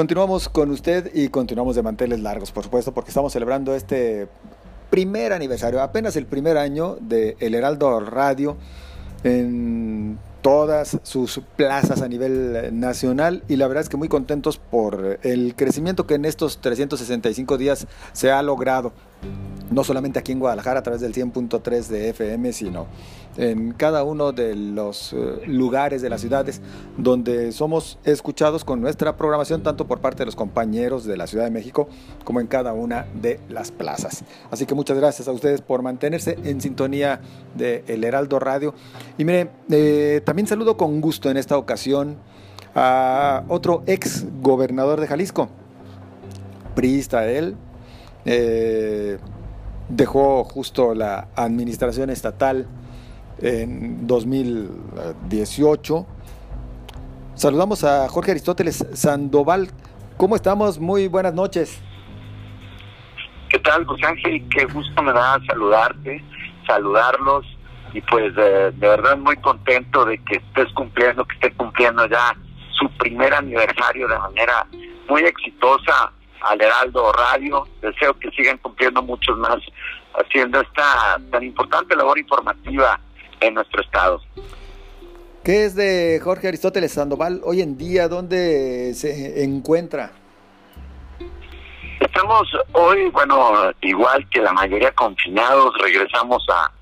Continuamos con usted y continuamos de manteles largos, por supuesto, porque estamos celebrando este primer aniversario, apenas el primer año de El Heraldo Radio en todas sus plazas a nivel nacional y la verdad es que muy contentos por el crecimiento que en estos 365 días se ha logrado no solamente aquí en Guadalajara a través del 100.3 de FM, sino en cada uno de los eh, lugares de las ciudades donde somos escuchados con nuestra programación, tanto por parte de los compañeros de la Ciudad de México como en cada una de las plazas. Así que muchas gracias a ustedes por mantenerse en sintonía de El Heraldo Radio. Y mire, eh, también saludo con gusto en esta ocasión a otro ex gobernador de Jalisco, priista él, eh, dejó justo la administración estatal en 2018. Saludamos a Jorge Aristóteles Sandoval. ¿Cómo estamos? Muy buenas noches. ¿Qué tal, José Ángel? Qué gusto me da saludarte, saludarlos y pues de, de verdad muy contento de que estés cumpliendo, que esté cumpliendo ya su primer aniversario de manera muy exitosa al Heraldo Radio. Deseo que sigan cumpliendo muchos más, haciendo esta tan importante labor informativa en nuestro estado. ¿Qué es de Jorge Aristóteles Sandoval hoy en día? ¿Dónde se encuentra? Estamos hoy, bueno, igual que la mayoría confinados, regresamos a,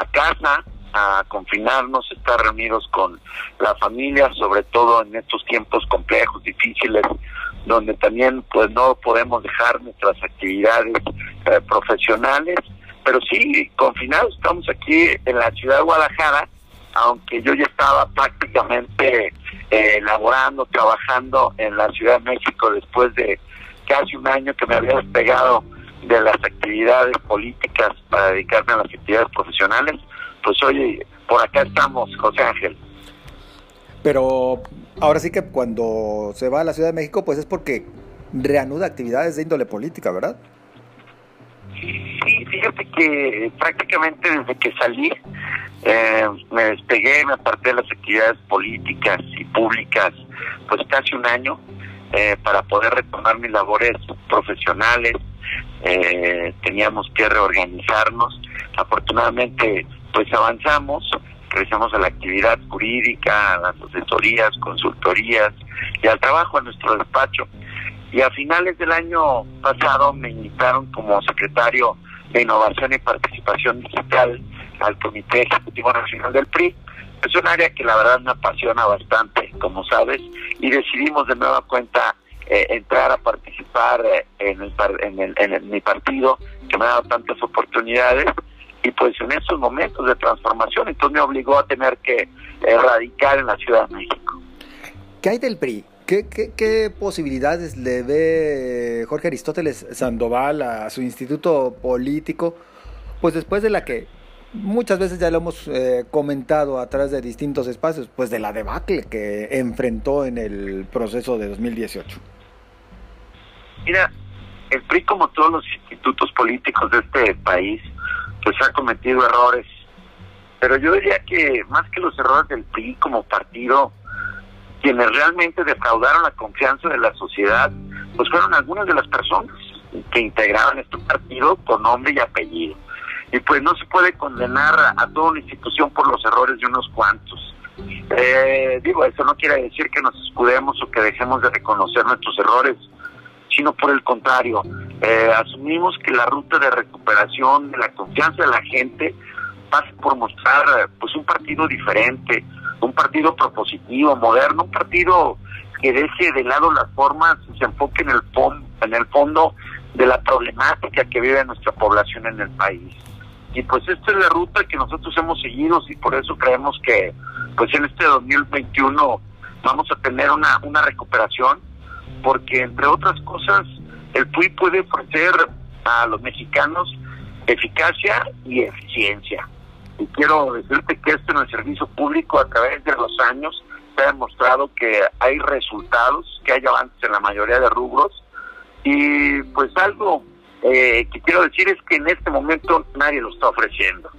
a casa a confinarnos, estar reunidos con la familia, sobre todo en estos tiempos complejos, difíciles, donde también pues no podemos dejar nuestras actividades eh, profesionales, pero sí, confinados, estamos aquí en la ciudad de Guadalajara, aunque yo ya estaba prácticamente eh, elaborando, trabajando en la Ciudad de México después de casi un año que me había despegado de las actividades políticas para dedicarme a las actividades profesionales, pues hoy por acá estamos, José Ángel. Pero ahora sí que cuando se va a la Ciudad de México, pues es porque reanuda actividades de índole política, ¿verdad? Sí, fíjate que prácticamente desde que salí eh, me despegué, me aparté de las actividades políticas y públicas, pues casi un año, eh, para poder retomar mis labores profesionales. Eh, teníamos que reorganizarnos. Afortunadamente, pues avanzamos regresamos a la actividad jurídica, a las asesorías, consultorías y al trabajo en nuestro despacho. Y a finales del año pasado me invitaron como secretario de Innovación y Participación Digital al Comité Ejecutivo Nacional del PRI. Es un área que la verdad me apasiona bastante, como sabes, y decidimos de nueva cuenta eh, entrar a participar eh, en, el, en, el, en mi partido, que me ha dado tantas oportunidades y pues en esos momentos de transformación, entonces me obligó a tener que erradicar en la Ciudad de México. ¿Qué hay del PRI? ¿Qué, qué, qué posibilidades le ve Jorge Aristóteles Sandoval a su instituto político? Pues después de la que muchas veces ya lo hemos eh, comentado a través de distintos espacios, pues de la debacle que enfrentó en el proceso de 2018. Mira, el PRI como todos los institutos políticos de este país pues ha cometido errores. Pero yo diría que más que los errores del PRI como partido, quienes realmente defraudaron la confianza de la sociedad, pues fueron algunas de las personas que integraban este partido con nombre y apellido. Y pues no se puede condenar a toda una institución por los errores de unos cuantos. Eh, digo, eso no quiere decir que nos escudemos o que dejemos de reconocer nuestros errores, sino por el contrario, eh, asumimos que la ruta de recuperación de la confianza de la gente pasa por mostrar eh, pues un partido diferente, un partido propositivo, moderno, un partido que deje de lado las formas y se enfoque en el fondo, en el fondo de la problemática que vive nuestra población en el país. Y pues esta es la ruta que nosotros hemos seguido y por eso creemos que pues en este 2021 vamos a tener una, una recuperación porque entre otras cosas el PUI puede ofrecer a los mexicanos eficacia y eficiencia. Y quiero decirte que esto en el servicio público a través de los años se ha demostrado que hay resultados, que hay avances en la mayoría de rubros. Y pues algo eh, que quiero decir es que en este momento nadie lo está ofreciendo.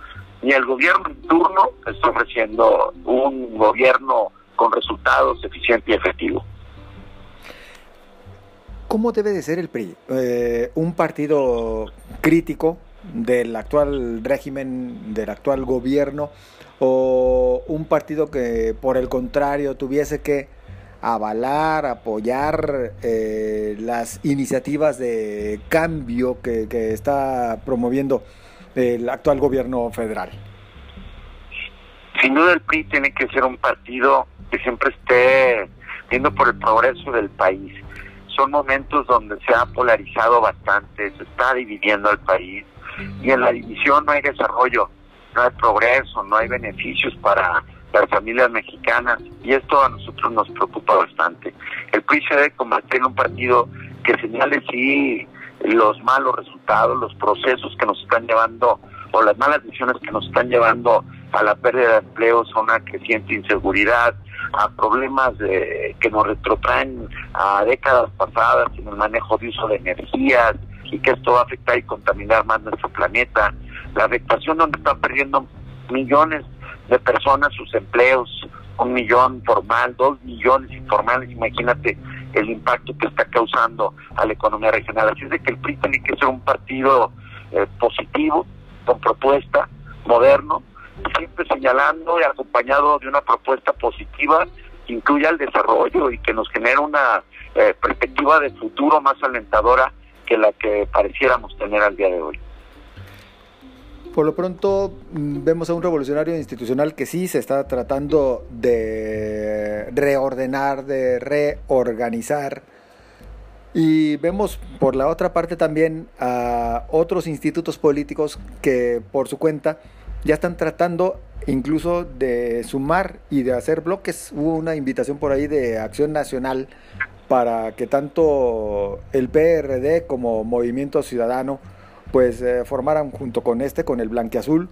Ni el gobierno en turno está ofreciendo un gobierno con resultados eficiente y efectivo. ¿Cómo debe de ser el PRI? Eh, un partido crítico del actual régimen, del actual gobierno, o un partido que por el contrario tuviese que avalar, apoyar eh, las iniciativas de cambio que, está promoviendo el actual gobierno federal. Sin duda el PRI tiene que ser un partido que siempre esté viendo por el progreso del país. Son momentos donde se ha polarizado bastante, se está dividiendo al país y en la división no hay desarrollo, no hay progreso, no hay beneficios para las familias mexicanas y esto a nosotros nos preocupa bastante. El PRI se debe convertir en un partido que señale sí los malos resultados, los procesos que nos están llevando o las malas decisiones que nos están llevando a la pérdida de empleos, a una creciente inseguridad, a problemas de, que nos retrotraen a décadas pasadas en el manejo de uso de energías y que esto va a afectar y contaminar más nuestro planeta. La afectación donde están perdiendo millones de personas sus empleos, un millón formal, dos millones informales, imagínate el impacto que está causando a la economía regional. Así es de que el PRI tiene que ser un partido eh, positivo, con propuesta, moderno, siempre señalando y acompañado de una propuesta positiva que incluya el desarrollo y que nos genere una eh, perspectiva de futuro más alentadora que la que pareciéramos tener al día de hoy. Por lo pronto mm, vemos a un revolucionario institucional que sí se está tratando de reordenar, de reorganizar. Y vemos por la otra parte también a otros institutos políticos que por su cuenta ya están tratando incluso de sumar y de hacer bloques. Hubo una invitación por ahí de Acción Nacional para que tanto el PRD como Movimiento Ciudadano pues eh, formaran junto con este, con el Blanqueazul,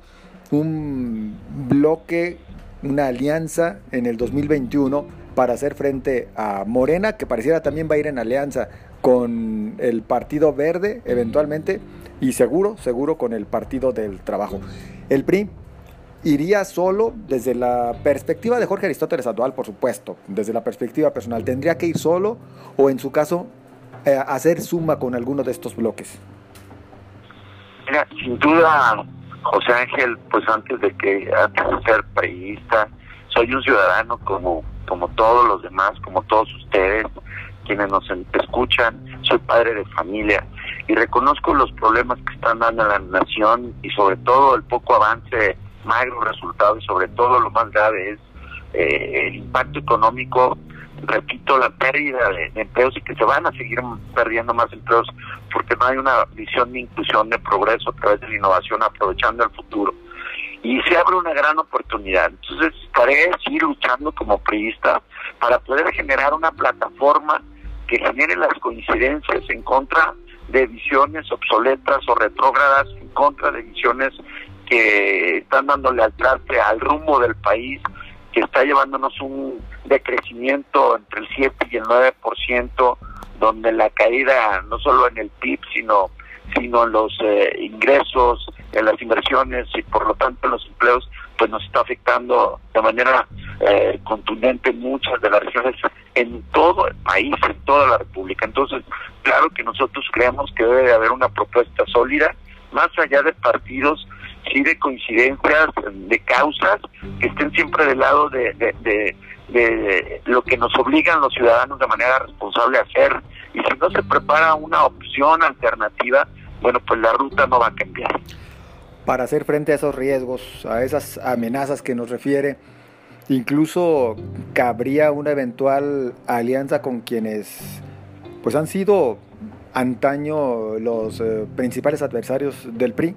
un bloque, una alianza en el 2021 para hacer frente a Morena, que pareciera también va a ir en alianza con el Partido Verde eventualmente y seguro, seguro con el Partido del Trabajo. El PRI iría solo desde la perspectiva de Jorge Aristóteles Adual, por supuesto, desde la perspectiva personal. ¿Tendría que ir solo o en su caso eh, hacer suma con alguno de estos bloques? Mira, sin duda, José Ángel, pues antes de que antes de ser periodista, soy un ciudadano como como todos los demás, como todos ustedes, quienes nos escuchan, soy padre de familia y reconozco los problemas que están dando a la nación y sobre todo el poco avance, magro resultado y sobre todo lo más grave es eh, el impacto económico repito, la pérdida de, empleos y que se van a seguir perdiendo más empleos porque no hay una visión de inclusión, de progreso a través de la innovación, aprovechando el futuro. Y se abre una gran oportunidad. Entonces, estaré seguir luchando como priista para poder generar una plataforma que genere las coincidencias en contra de visiones obsoletas o retrógradas, en contra de visiones que están dándole al traste al rumbo del país, que está llevándonos un decrecimiento entre el 7 y el 9%, donde la caída no solo en el PIB, sino sino en los eh, ingresos, en las inversiones y por lo tanto en los empleos, pues nos está afectando de manera eh, contundente muchas de las regiones en todo el país, en toda la República. Entonces, claro que nosotros creemos que debe haber una propuesta sólida, más allá de partidos sí de coincidencias, de causas, que estén siempre del lado de, de, lo que nos obligan los ciudadanos de manera responsable a hacer. Y si no se prepara una opción alternativa, bueno, pues la ruta no va a cambiar. Para hacer frente a esos riesgos, a esas amenazas que nos refiere, incluso cabría una eventual alianza con quienes pues han sido antaño los eh, principales adversarios del PRI.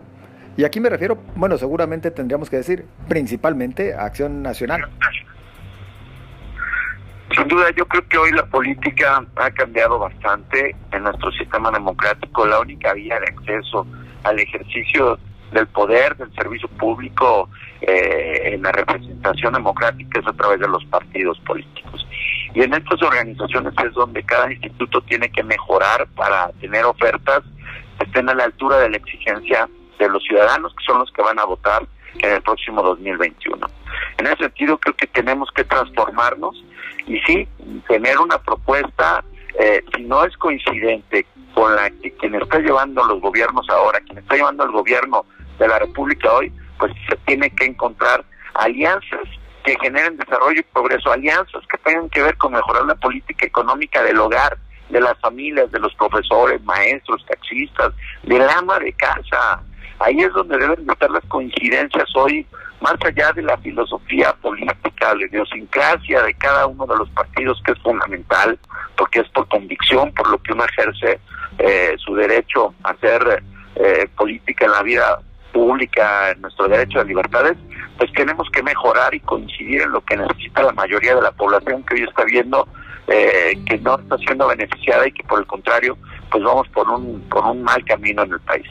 Y aquí me refiero, bueno, seguramente tendríamos que decir principalmente Acción Nacional. Sin duda, yo creo que hoy la política ha cambiado bastante en nuestro sistema democrático. La única vía de acceso al ejercicio del poder, del servicio público, eh, en la representación democrática es a través de los partidos políticos. Y en estas organizaciones es donde cada instituto tiene que mejorar para tener ofertas que estén a la altura de la exigencia de los ciudadanos que son los que van a votar en el próximo 2021. En ese sentido creo que tenemos que transformarnos y sí, tener una propuesta eh, si no es coincidente con la que quien está llevando los gobiernos ahora, quien está llevando el gobierno de la República hoy, pues se tiene que encontrar alianzas que generen desarrollo y progreso, alianzas que tengan que ver con mejorar la política económica del hogar, de las familias, de los profesores, maestros, taxistas, del ama de casa. Ahí es donde deben estar las coincidencias hoy, más allá de la filosofía política, la idiosincrasia de cada uno de los partidos, que es fundamental, porque es por convicción, por lo que uno ejerce eh, su derecho a hacer eh, política en la vida pública, en nuestro derecho a libertades, pues tenemos que mejorar y coincidir en lo que necesita la mayoría de la población que hoy está viendo eh, que no está siendo beneficiada y que por el contrario, pues vamos por un, por un mal camino en el país.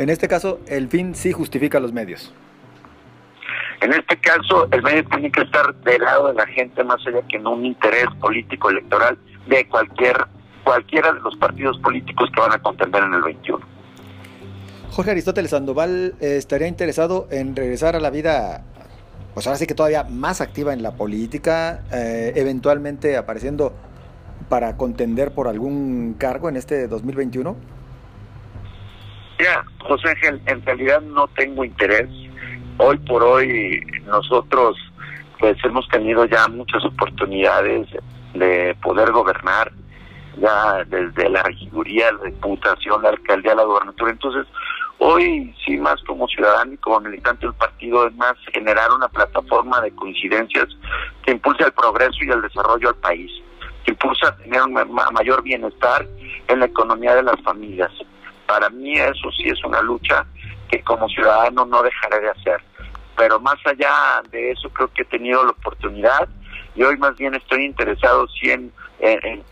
En este caso, el fin sí justifica los medios. En este caso, el medio tiene que estar del lado de la gente más allá que en un interés político electoral de cualquier cualquiera de los partidos políticos que van a contender en el 21. Jorge Aristóteles Sandoval eh, estaría interesado en regresar a la vida, pues ahora sí que todavía más activa en la política, eh, eventualmente apareciendo para contender por algún cargo en este 2021. Mira, José Ángel, en realidad no tengo interés. Hoy por hoy nosotros pues hemos tenido ya muchas oportunidades de poder gobernar ya desde la regiduría, la diputación, la alcaldía, la gobernatura. Entonces, hoy sí más como ciudadano y como militante del partido es más generar una plataforma de coincidencias que impulse el progreso y el desarrollo al país, que impulsa tener un mayor bienestar en la economía de las familias. Para mí eso sí es una lucha que como ciudadano no dejaré de hacer. Pero más allá de eso creo que he tenido la oportunidad y hoy más bien estoy interesado sí en,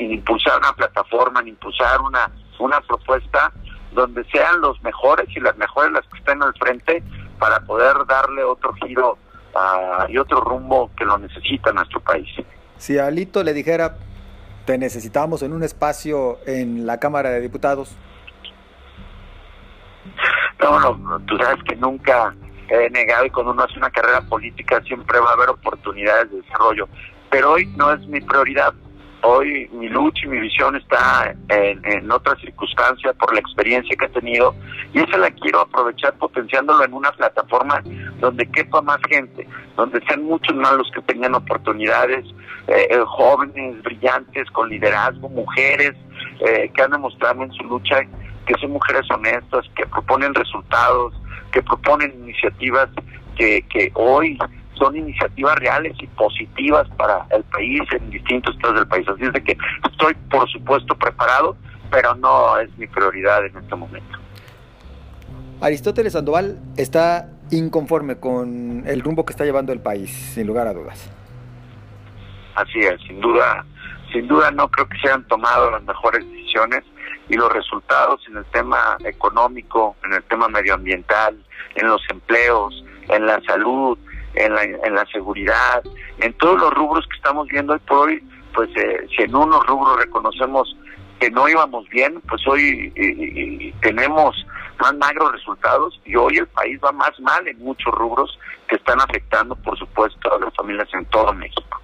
impulsar una plataforma, en impulsar una, una propuesta donde sean los mejores y las mejores las que estén al frente para poder darle otro giro uh, y otro rumbo que lo necesita nuestro país. Si a Alito le dijera, te necesitamos en un espacio en la Cámara de Diputados. No, no, tú sabes que nunca he negado y cuando uno hace una carrera política siempre va a haber oportunidades de desarrollo. Pero hoy no es mi prioridad. Hoy mi lucha y mi visión está en, en otra circunstancia por la experiencia que he tenido y esa la quiero aprovechar potenciándolo en una plataforma donde quepa más gente, donde sean muchos más los que tengan oportunidades, eh, eh, jóvenes, brillantes, con liderazgo, mujeres eh, que han demostrado en su lucha que son mujeres honestas, que proponen resultados, que proponen iniciativas que, que hoy son iniciativas reales y positivas para el país en distintos estados del país. Así es de que estoy, por supuesto, preparado, pero no es mi prioridad en este momento. Aristóteles Sandoval está inconforme con el rumbo que está llevando el país, sin lugar a dudas. Así es, sin duda, sin duda no creo que se hayan tomado las mejores decisiones y los resultados en el tema económico, en el tema medioambiental, en los empleos, en la salud, en la, en la seguridad, en todos los rubros que estamos viendo hoy por hoy, pues eh, si en unos rubros reconocemos que no íbamos bien, pues hoy tenemos más magros resultados y hoy el país va más mal en muchos rubros que están afectando, por supuesto, a las familias en todo México.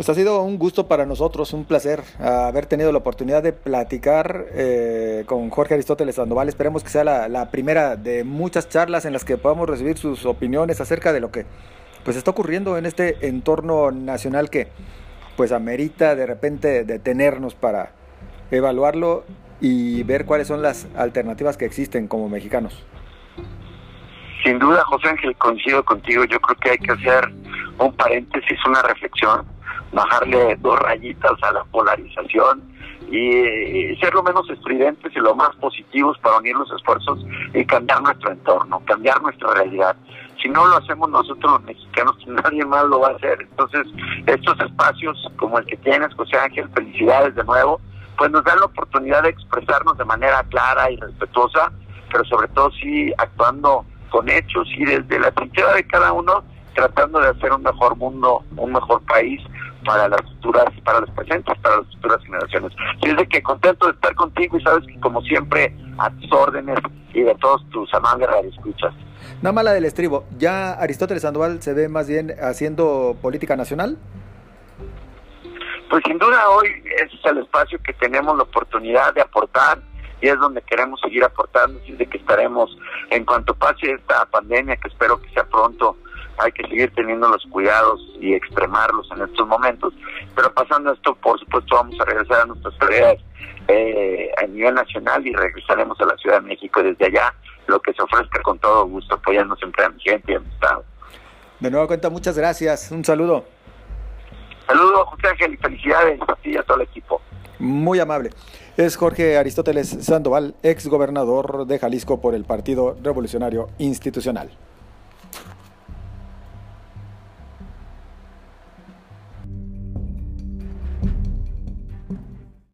Pues ha sido un gusto para nosotros, un placer haber tenido la oportunidad de platicar eh, con Jorge Aristóteles Sandoval. Esperemos que sea la, primera de muchas charlas en las que podamos recibir sus opiniones acerca de lo que pues está ocurriendo en este entorno nacional que pues amerita de repente detenernos para evaluarlo y ver cuáles son las alternativas que existen como mexicanos. Sin duda, José Ángel, coincido contigo. Yo creo que hay que hacer un paréntesis, una reflexión bajarle dos rayitas a la polarización y ser lo menos estridentes y lo más positivos para unir los esfuerzos y cambiar nuestro entorno, cambiar nuestra realidad. Si no lo hacemos nosotros los mexicanos, nadie más lo va a hacer. Entonces, estos espacios como el que tienes, José Ángel, felicidades de nuevo, pues nos dan la oportunidad de expresarnos de manera clara y respetuosa, pero sobre todo sí actuando con hechos y desde la trinchera de cada uno tratando de hacer un mejor mundo, un mejor país para las futuras, para los presentes, para las futuras generaciones. Y es de que contento de estar contigo y sabes que como siempre a tus órdenes y de todos tus amables escuchas. Nada mala del estribo, ¿ya Aristóteles Sandoval se ve más bien haciendo política nacional? Pues sin duda hoy ese es el espacio que tenemos la oportunidad de aportar y es donde queremos seguir aportando, así de que estaremos en cuanto pase esta pandemia, que espero que sea pronto, hay que seguir teniendo los cuidados y extremarlos en estos momentos, pero pasando esto, por supuesto, vamos a regresar a nuestras tareas eh, a nivel nacional y regresaremos a la Ciudad de México desde allá, lo que se ofrezca con todo gusto, apoyando siempre a mi gente y a mi Estado. De nuevo cuenta, muchas gracias, un saludo. Saludos, José Ángel, y felicidades a ti y a todo el equipo. Muy amable. Es Jorge Aristóteles Sandoval, ex gobernador de Jalisco por el Partido Revolucionario Institucional.